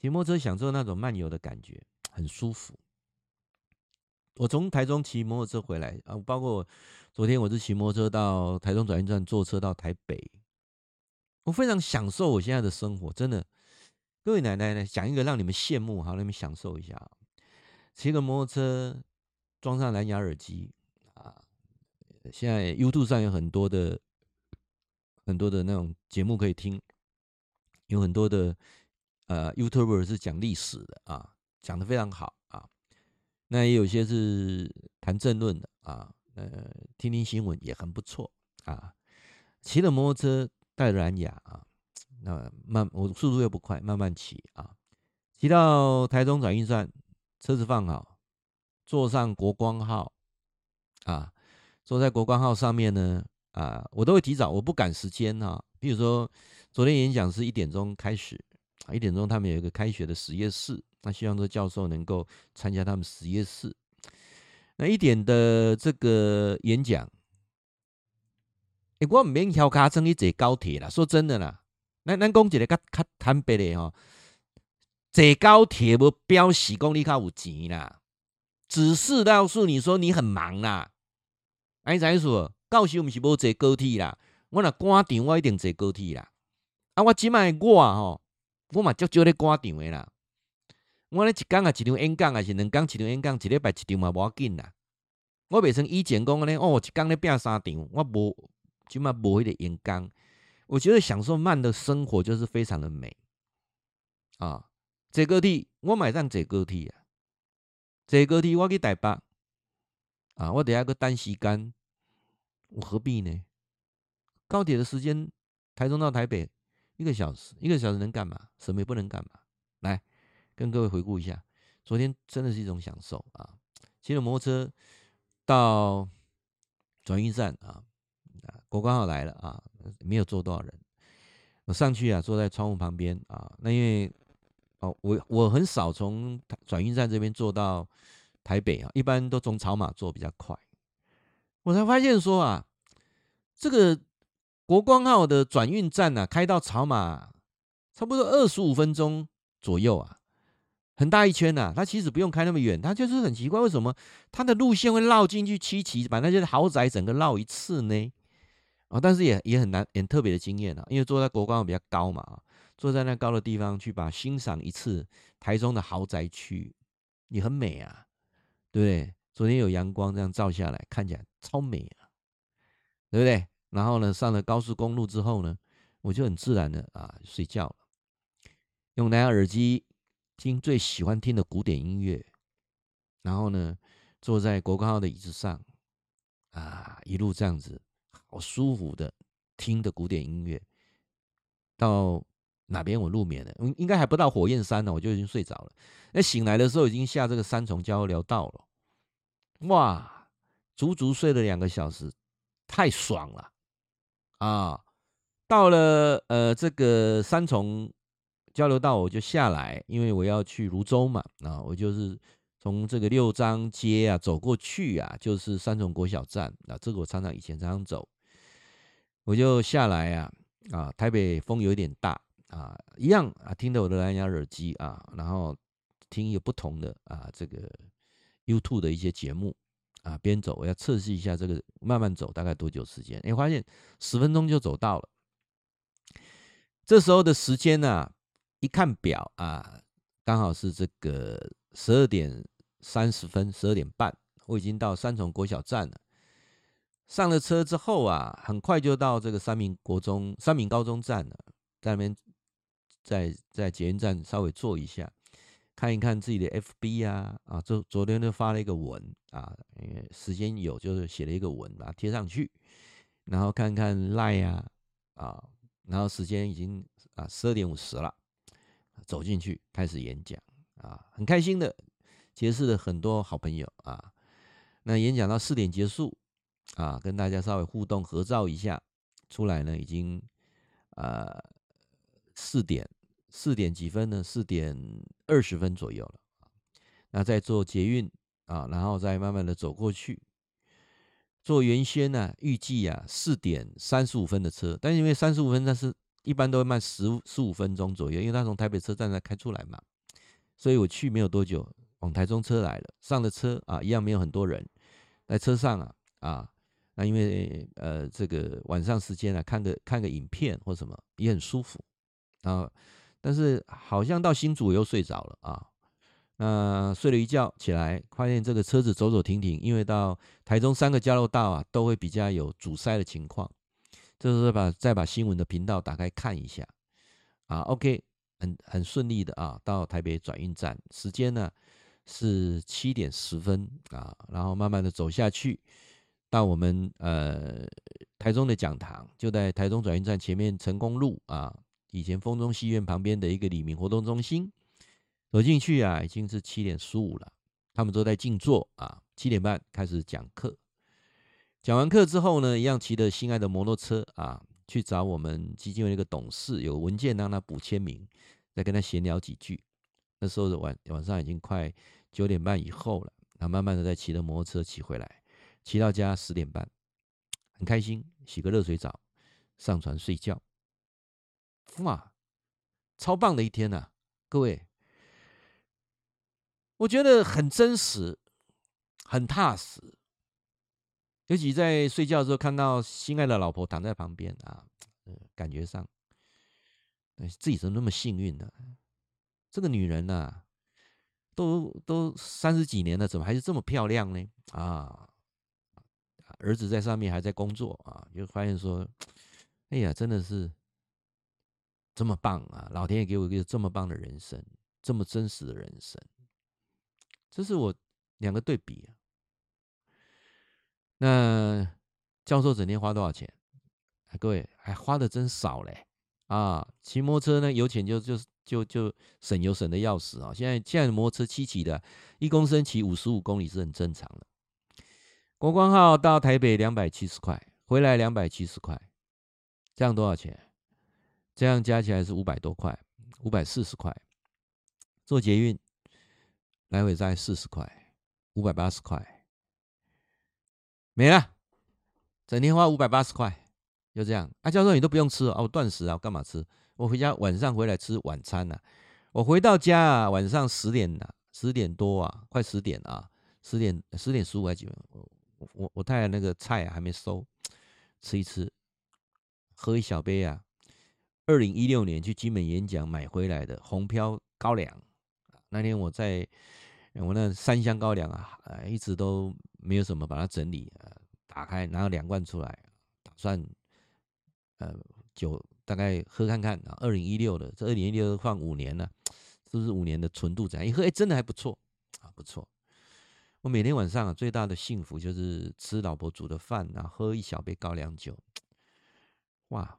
B: 骑摩托车享受那种漫游的感觉，很舒服。我从台中骑摩托车回来啊，包括昨天我是骑摩托车到台中转运站，坐车到台北，我非常享受我现在的生活，真的。各位奶奶呢，讲一个让你们羡慕，好，让你们享受一下。骑个摩托车，装上蓝牙耳机，现在 YouTube 上有很多的很多的那种节目可以听，有很多的呃 YouTuber 是讲历史的啊，讲得非常好啊。那也有些是谈政论的啊，呃，听听新闻也很不错啊。骑着摩托车带着蓝牙啊，那慢，我速度又不快，慢慢骑啊。骑到台中转运站，车子放好，坐上国光号啊，坐在国光号上面呢啊，我都会提早，我不赶时间啊。比如说昨天演讲是一点钟开始，一点钟他们有一个开学的实验室。那希望这教授能够参加他们实验室。那一点的这个演讲，欸、我唔免跳卡车去坐高铁啦。说真的啦，咱咱讲一个较较坦白的吼，坐高铁无表示讲你较有钱啦。只是告诉你说你很忙啦。哎，怎说？到时毋是无坐高铁啦，我若赶场，我一定坐高铁啦。啊，我即摆我吼，我嘛足少咧赶场诶啦。我咧一工啊一场演讲，还是两工一场演讲，一礼拜一场嘛无要紧啦。我袂像以前讲安尼，哦，一工咧拼三场，我无即摆无迄个演讲。我觉得享受慢的生活就是非常的美啊！坐高铁，我马上坐高铁啊！坐高铁，我去台北啊！我等下个单时间，我何必呢？高铁的时间，台中到台北一个小时，一个小时能干嘛？什么也不能干嘛。来跟各位回顾一下，昨天真的是一种享受啊！骑着摩托车到转运站啊，国光号来了啊！没有坐多少人，我上去啊，坐在窗户旁边啊。那因为哦，我我很少从转运站这边坐到台北啊，一般都从草马坐比较快。我才发现说啊，这个国光号的转运站呢、啊，开到草马差不多二十五分钟左右啊，很大一圈呐、啊。它其实不用开那么远，它就是很奇怪，为什么它的路线会绕进去七旗，把那些豪宅整个绕一次呢？啊，但是也也很难，很特别的经验啊，因为坐在国光号比较高嘛，坐在那高的地方去把欣赏一次台中的豪宅区，也很美啊，对不对？昨天有阳光这样照下来，看起来超美啊，对不对？然后呢，上了高速公路之后呢，我就很自然的啊睡觉了，用蓝牙耳机听最喜欢听的古典音乐，然后呢，坐在国光号的椅子上啊，一路这样子。好舒服的听的古典音乐，到哪边我入眠了？应应该还不到火焰山呢，我就已经睡着了。那醒来的时候已经下这个三重交流道了，哇，足足睡了两个小时，太爽了啊！到了呃这个三重交流道，我就下来，因为我要去泸州嘛，啊，我就是。从这个六张街啊走过去啊，就是三重国小站啊。这个我常常以前常常走，我就下来啊啊。台北风有点大啊，一样啊，听着我的蓝牙耳机啊，然后听有不同的啊这个 YouTube 的一些节目啊，边走我要测试一下这个慢慢走大概多久时间？哎，发现十分钟就走到了。这时候的时间呢，一看表啊，刚好是这个十二点。三十分，十二点半，我已经到三重国小站了。上了车之后啊，很快就到这个三民国中、三民高中站了。在那边，在在捷运站稍微坐一下，看一看自己的 FB 啊啊，昨昨天就发了一个文啊，因为时间有，就是写了一个文，把它贴上去。然后看看 Line 啊啊，然后时间已经啊十二点五十了，走进去开始演讲啊，很开心的。结识了很多好朋友啊，那演讲到四点结束啊，跟大家稍微互动合照一下，出来呢已经呃四点四点几分呢？四点二十分左右了。那再坐捷运啊，然后再慢慢的走过去，坐原先呢预计啊四点三十五分的车，但是因为三十五分，但是一般都会慢十十五分钟左右，因为他从台北车站才开出来嘛，所以我去没有多久。往台中车来了，上了车啊，一样没有很多人，在车上啊啊，那因为呃这个晚上时间啊，看个看个影片或什么也很舒服啊，但是好像到新竹又睡着了啊，那睡了一觉起来，发现这个车子走走停停，因为到台中三个交流道啊都会比较有阻塞的情况，这时候把再把新闻的频道打开看一下啊，OK，很很顺利的啊，到台北转运站，时间呢？是七点十分啊，然后慢慢的走下去，到我们呃台中的讲堂，就在台中转运站前面成功路啊，以前丰中戏院旁边的一个李明活动中心，走进去啊，已经是七点十五了，他们都在静坐啊，七点半开始讲课，讲完课之后呢，一样骑着心爱的摩托车啊，去找我们基金会那个董事，有文件让他补签名，再跟他闲聊几句。那时候的晚晚上已经快九点半以后了，他慢慢的在骑着摩托车骑回来，骑到家十点半，很开心，洗个热水澡，上床睡觉，哇，超棒的一天呐，各位，我觉得很真实，很踏实。尤其在睡觉的时候，看到心爱的老婆躺在旁边啊，感觉上，自己怎么那么幸运呢？这个女人呐，都都三十几年了，怎么还是这么漂亮呢？啊，儿子在上面还在工作啊，就发现说，哎呀，真的是这么棒啊！老天爷给我一个这么棒的人生，这么真实的人生，这是我两个对比啊。那教授整天花多少钱？哎各位还花的真少嘞啊！骑摩托车呢，油钱就就就就省油省的要死啊！现在现在摩托车七骑的，一公升骑五十五公里是很正常的。国光号到台北两百七十块，回来两百七十块，这样多少钱？这样加起来是五百多块，五百四十块。坐捷运来回再四十块，五百八十块。没了，整天花五百八十块，就这样。啊，教授你都不用吃哦，我断食啊，我干嘛吃？我回家晚上回来吃晚餐呢、啊。我回到家啊，晚上十点呐、啊，十点多啊，快十点啊，十点十点十五还几分？我我我太太那个菜啊还没收，吃一吃，喝一小杯啊。二零一六年去金门演讲买回来的红飘高粱，那天我在。我那三箱高粱啊，一直都没有什么把它整理，呃，打开拿了两罐出来，打算，呃，酒大概喝看看啊。二零一六的，这二零一六放五年了，是不是五年的纯度怎样？一喝，哎，真的还不错啊，不错。我每天晚上啊，最大的幸福就是吃老婆煮的饭，然后喝一小杯高粱酒，哇，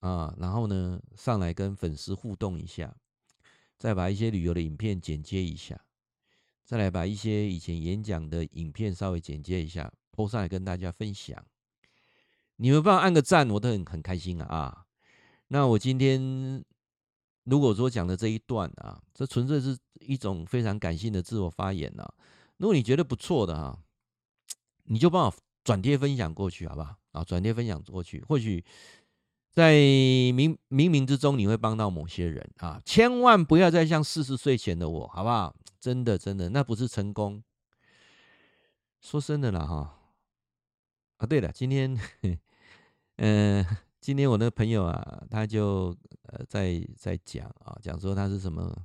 B: 啊，然后呢，上来跟粉丝互动一下，再把一些旅游的影片剪接一下。再来把一些以前演讲的影片稍微剪接一下，po 上来跟大家分享。你们帮我按个赞，我都很很开心啊！啊，那我今天如果说讲的这一段啊，这纯粹是一种非常感性的自我发言啊。如果你觉得不错的啊，你就帮我转贴分享过去，好不好？啊，转贴分享过去，或许在冥冥冥之中你会帮到某些人啊！千万不要再像四十岁前的我，好不好？真的，真的，那不是成功。说真的了哈，啊，对了，今天，嗯、今天我那个朋友啊，他就呃在在讲啊，讲说他是什么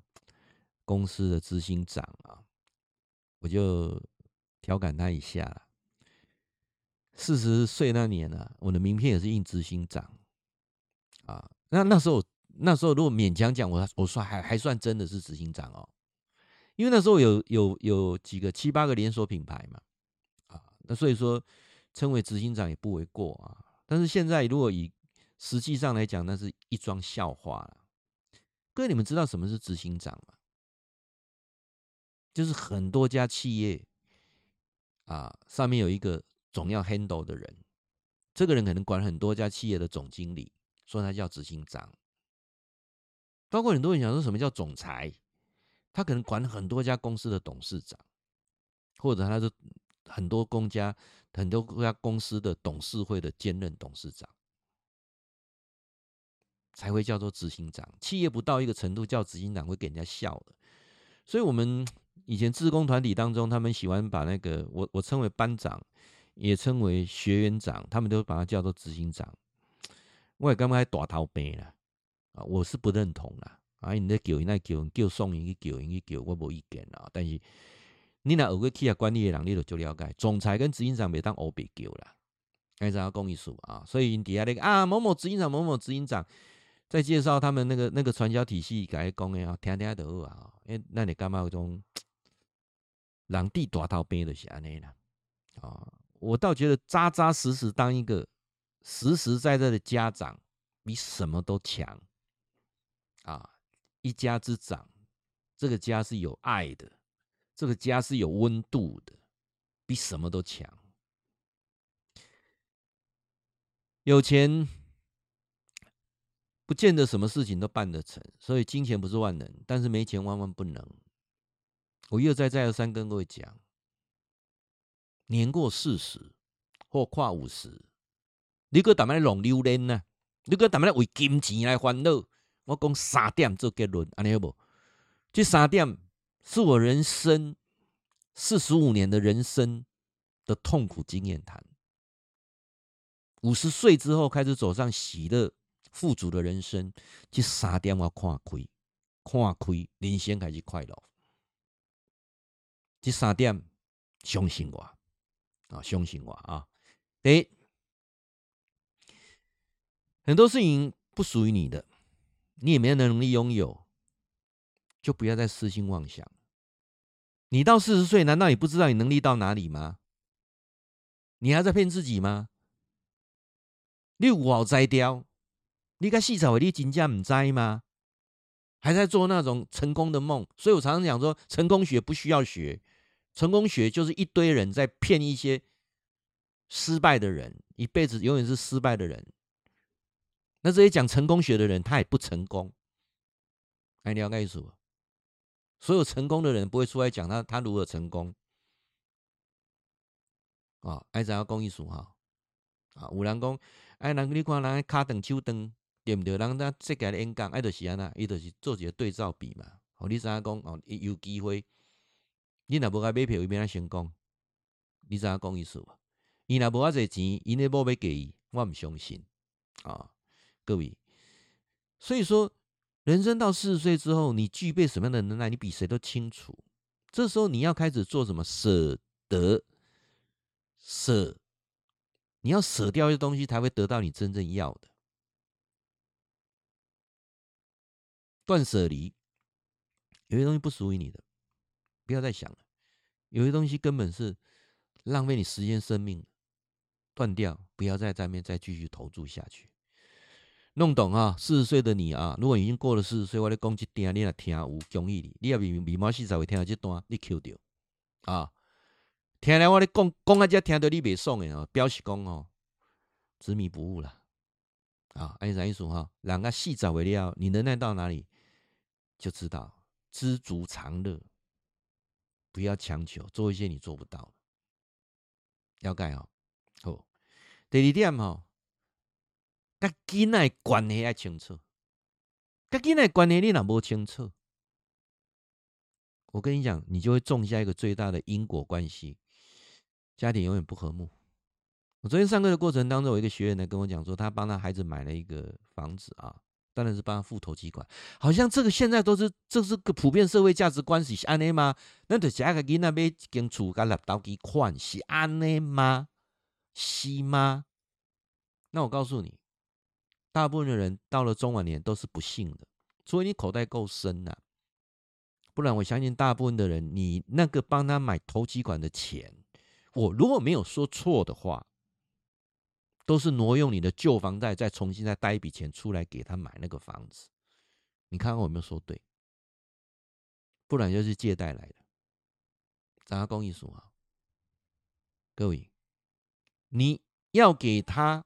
B: 公司的执行长啊，我就调侃他一下。四十岁那年呢、啊，我的名片也是印执行长啊。那那时候，那时候如果勉强讲，我我说还还算真的是执行长哦。因为那时候有有有几个七八个连锁品牌嘛，啊，那所以说称为执行长也不为过啊。但是现在如果以实际上来讲，那是一桩笑话了。各位，你们知道什么是执行长吗？就是很多家企业啊，上面有一个总要 handle 的人，这个人可能管很多家企业的总经理，说他叫执行长。包括很多人想说什么叫总裁。他可能管很多家公司的董事长，或者他是很多公家很多家公司的董事会的兼任董事长，才会叫做执行长。企业不到一个程度叫执行长会给人家笑的。所以，我们以前志工团体当中，他们喜欢把那个我我称为班长，也称为学员长，他们都把它叫做执行长。我也刚刚大头病了啊，我是不认同啦。啊！你咧叫，你那叫，叫送人去叫，人去叫，我无意见啦。但是你若有个企业管理的人，你就就了解，总裁跟执行长袂当欧别叫啦。还是要讲意思啊？所以底下那个啊，某某执行长，某某执行长，在介绍他们那个那个传销体系，甲伊讲诶啊，听听就好啊。诶，那你干嘛有种人地大头病的是安尼啦？啊，我倒觉得扎扎实实当一个实实在在的家长，比什么都强啊。一家之长，这个家是有爱的，这个家是有温度的，比什么都强。有钱不见得什么事情都办得成，所以金钱不是万能，但是没钱万万不能。我一而再再而三跟各位讲，年过四十或跨五十，你搁打咩浪流连呢？你搁打咩为金钱来烦恼？我讲三点做结论，安尼好不？这三点是我人生四十五年的人生的痛苦经验谈。五十岁之后开始走上喜乐富足的人生，这三点我看开，看开，人生开始快乐。这三点相信我啊，相信我啊！第一，很多事情不属于你的，你也没有能力拥有，就不要再痴心妄想。你到四十岁，难道你不知道你能力到哪里吗？你还在骗自己吗？你有好摘雕？你该细草为你金价唔摘吗？还在做那种成功的梦？所以我常常讲说，成功学不需要学，成功学就是一堆人在骗一些失败的人，一辈子永远是失败的人。那这些讲成功学的人，他也不成功。哎，你要告诉我，所有成功的人不会出来讲他他如何成功啊？爱怎样讲意思哈？啊，有人讲。哎，人你看人卡长手长，对不对？人家设计的演讲，哎，就是安那，伊就是做一个对照比嘛。哦，你知影讲哦，伊有机会，你若无甲买票，伊变哪成功？你知影讲意思无？伊若无遐济钱，伊那无要给伊，我毋相信啊、哦，各位。所以说，人生到四十岁之后，你具备什么样的能耐，你比谁都清楚。这时候你要开始做什么？舍得，舍。你要舍掉一些东西，才会得到你真正要的。断舍离，有些东西不属于你的，不要再想了。有些东西根本是浪费你时间、生命，断掉，不要在那边再继续投注下去。弄懂啊？四十岁的你啊，如果已经过了四十岁，我咧讲这段，你来听有讲义你，你要未未满四十岁听到这段，你 Q 掉啊。听来我咧讲讲啊，只听到你袂爽的哦，表示讲哦，执迷不悟了啊！按啥意思哈？两个细找为料，你能耐到哪里，就知道知足常乐，不要强求做一些你做不到的。了解哦。好，第二点哈，跟囡仔关系要清楚，跟囡仔关系你若无清楚，我跟你讲，你就会种下一个最大的因果关系。家庭永远不和睦。我昨天上课的过程当中，有一个学员呢跟我讲说，他帮他孩子买了一个房子啊，当然是帮他付头期款。好像这个现在都是这是个普遍社会价值观是安内吗？那得下个囡仔买一间厝，甲立头期款是安内吗？是吗？那我告诉你，大部分的人到了中晚年都是不幸的，除非你口袋够深呐、不然我相信大部分的人，你那个帮他买头期款的钱。我如果没有说错的话，都是挪用你的旧房贷，再重新再贷一笔钱出来给他买那个房子。你看看我有没有说对？不然就是借贷来的。咱公益说啊，各位，你要给他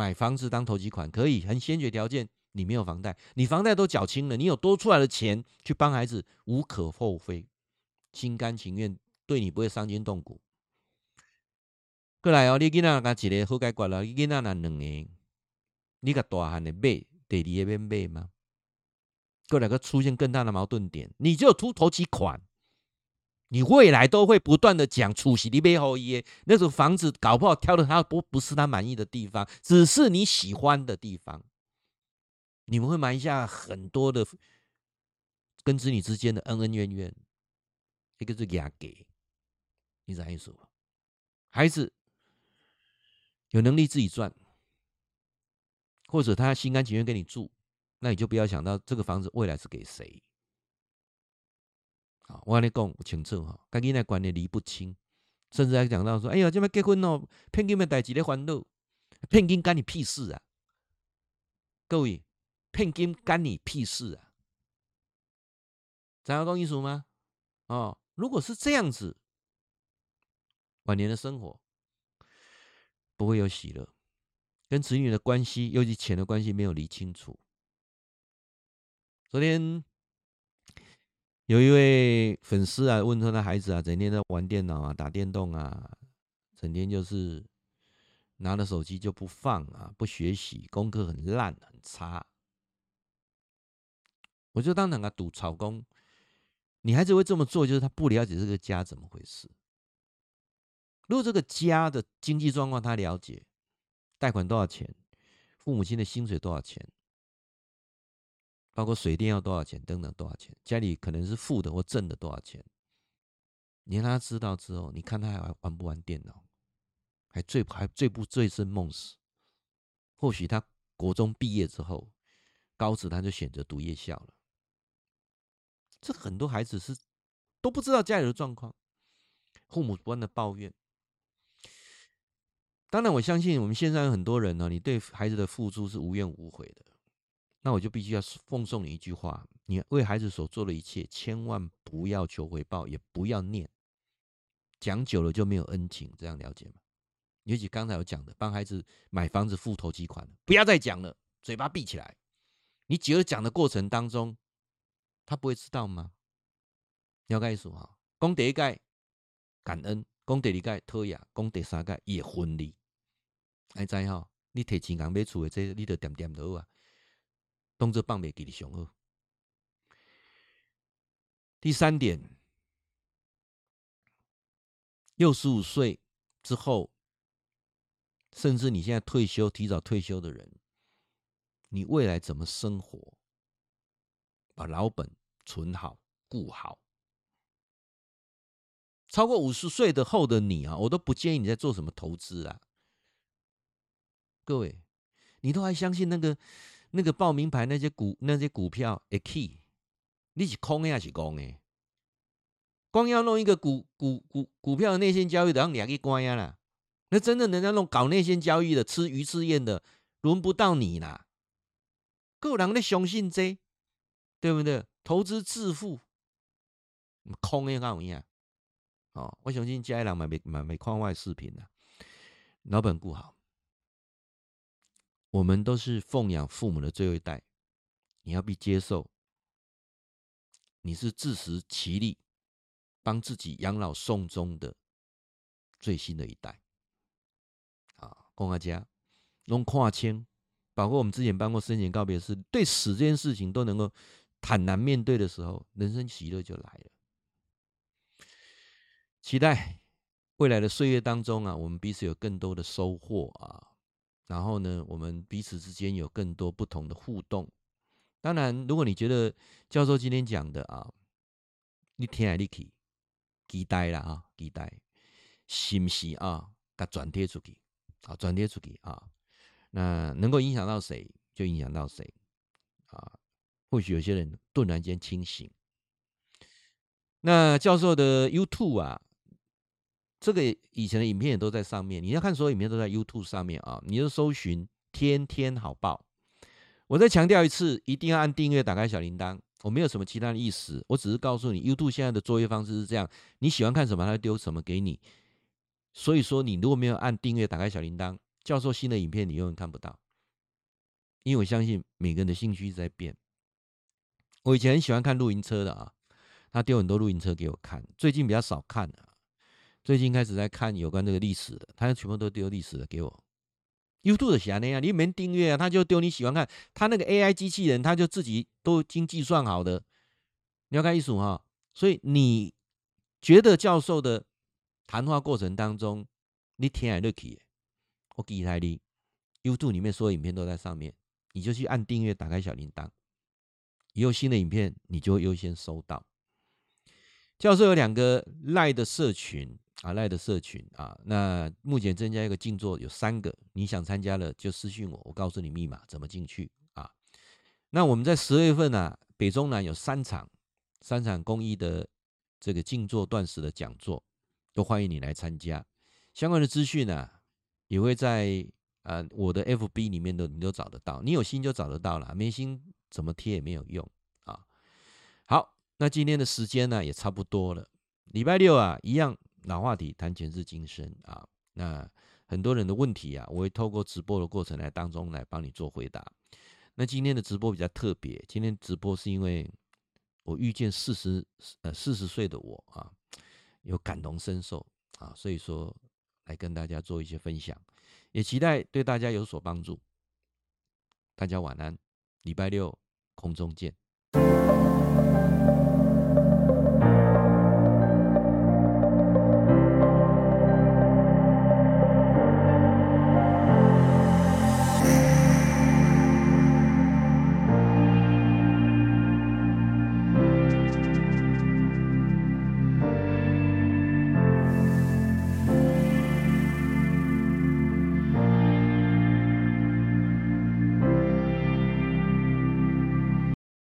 B: 买房子当头期款，可以，很先决条件，你没有房贷，你房贷都缴清了，你有多出来的钱去帮孩子，无可厚非，心甘情愿。对你不会伤筋动骨。过来哦，你囡仔甲一个好解决了，你囡仔两个，你甲大汉的买，第二个要买吗？过来个出现更大的矛盾点，你就出头期款，你未来都会不断的讲出息，你背后耶，那种房子搞不好挑的他不不是他满意的地方，只是你喜欢的地方，你们会埋下很多的跟子女之间的恩恩怨怨，一个是压给。你啥意思？孩子有能力自己赚，或者他心甘情愿跟你住，那你就不要想到这个房子未来是给谁。我跟你讲清楚哈，跟囡仔观念理不清，甚至还讲到说：“哎呀，这边结婚哦，骗金的代志咧烦恼，骗金干你屁事啊！”各位，骗金干你屁事啊？知道讲意思吗？哦，如果是这样子。晚年的生活不会有喜乐，跟子女的关系，尤其钱的关系没有理清楚。昨天有一位粉丝啊，问他的孩子啊，整天在玩电脑啊、打电动啊，整天就是拿着手机就不放啊，不学习，功课很烂很差。我就当两个赌草工，你孩子会这么做，就是他不了解这个家怎么回事。如果这个家的经济状况他了解，贷款多少钱，父母亲的薪水多少钱，包括水电要多少钱，等等多少钱，家里可能是负的或正的多少钱，你让他知道之后，你看他还玩不玩电脑，还醉还醉不醉生梦死？或许他国中毕业之后，高职他就选择读夜校了。这很多孩子是都不知道家里的状况，父母不断的抱怨。当然，我相信我们线上有很多人呢，你对孩子的付出是无怨无悔的。那我就必须要奉送你一句话：你为孩子所做的一切，千万不要求回报，也不要念。讲久了就没有恩情，这样了解吗？尤其刚才我讲的，帮孩子买房子付头期款，不要再讲了，嘴巴闭起来。你只有讲的过程当中。他不会知道吗？你要告诉哈，功德一盖感恩，功德二盖托亚，功德三盖也婚礼。哎，知哈？你提钱刚买厝的这，你就点点头啊，当做放袂记的上好。第三点，六十五岁之后，甚至你现在退休、提早退休的人，你未来怎么生活？把老本。存好，顾好。超过五十岁的后的你啊，我都不建议你在做什么投资啊。各位，你都还相信那个那个报名牌那些股那些股票会起？你是空的还是空的？光要弄一个股股股股票的内线交易的，让你还给关呀啦。那真的人家弄搞内线交易的，吃鱼吃燕的，轮不到你啦。个人的相信这，对不对？投资致富，空的干有影？哦，我相信家人嘛没嘛没看外视频的，老本顾好。我们都是奉养父母的最后一代，你要必接受，你是自食其力，帮自己养老送终的最新的一代。啊，公阿家用跨迁，包括我们之前办过生前告别式，对死这件事情都能够。坦然面对的时候，人生喜乐就来了。期待未来的岁月当中啊，我们彼此有更多的收获啊。然后呢，我们彼此之间有更多不同的互动。当然，如果你觉得教授今天讲的啊，你听来你去期待了啊，期待，是不是啊？给转贴出去，啊，转贴出去啊。那能够影响到谁，就影响到谁啊。或许有些人顿然间清醒。那教授的 YouTube 啊，这个以前的影片也都在上面。你要看所有影片都在 YouTube 上面啊，你就搜寻“天天好报”。我再强调一次，一定要按订阅，打开小铃铛。我没有什么其他的意思，我只是告诉你，YouTube 现在的作业方式是这样：你喜欢看什么，他丢什么给你。所以说，你如果没有按订阅，打开小铃铛，教授新的影片你永远看不到。因为我相信每个人的兴趣一直在变。我以前很喜欢看露营车的啊，他丢很多露营车给我看。最近比较少看了，最近开始在看有关这个历史的，他全部都丢历史的给我。YouTube 的喜欢那样，你没订阅啊，他就丢你喜欢看。他那个 AI 机器人，他就自己都已经计算好的。你要看艺术哈，所以你觉得教授的谈话过程当中，你听来乐趣，我给台你 YouTube 里面所有影片都在上面，你就去按订阅，打开小铃铛。有新的影片，你就会优先收到。教授有两个赖的社群啊，赖的社群啊，那目前增加一个静坐有三个，你想参加了就私讯我，我告诉你密码怎么进去啊。那我们在十月份啊，北中南有三场三场公益的这个静坐断食的讲座，都欢迎你来参加。相关的资讯呢，也会在呃我的 FB 里面都你都找得到，你有心就找得到了，没心。怎么贴也没有用啊！好，那今天的时间呢也差不多了。礼拜六啊，一样老话题，谈前世今生啊。那很多人的问题啊，我会透过直播的过程来当中来帮你做回答。那今天的直播比较特别，今天直播是因为我遇见四十呃四十岁的我啊，有感同身受啊，所以说来跟大家做一些分享，也期待对大家有所帮助。大家晚安。礼拜六空中见。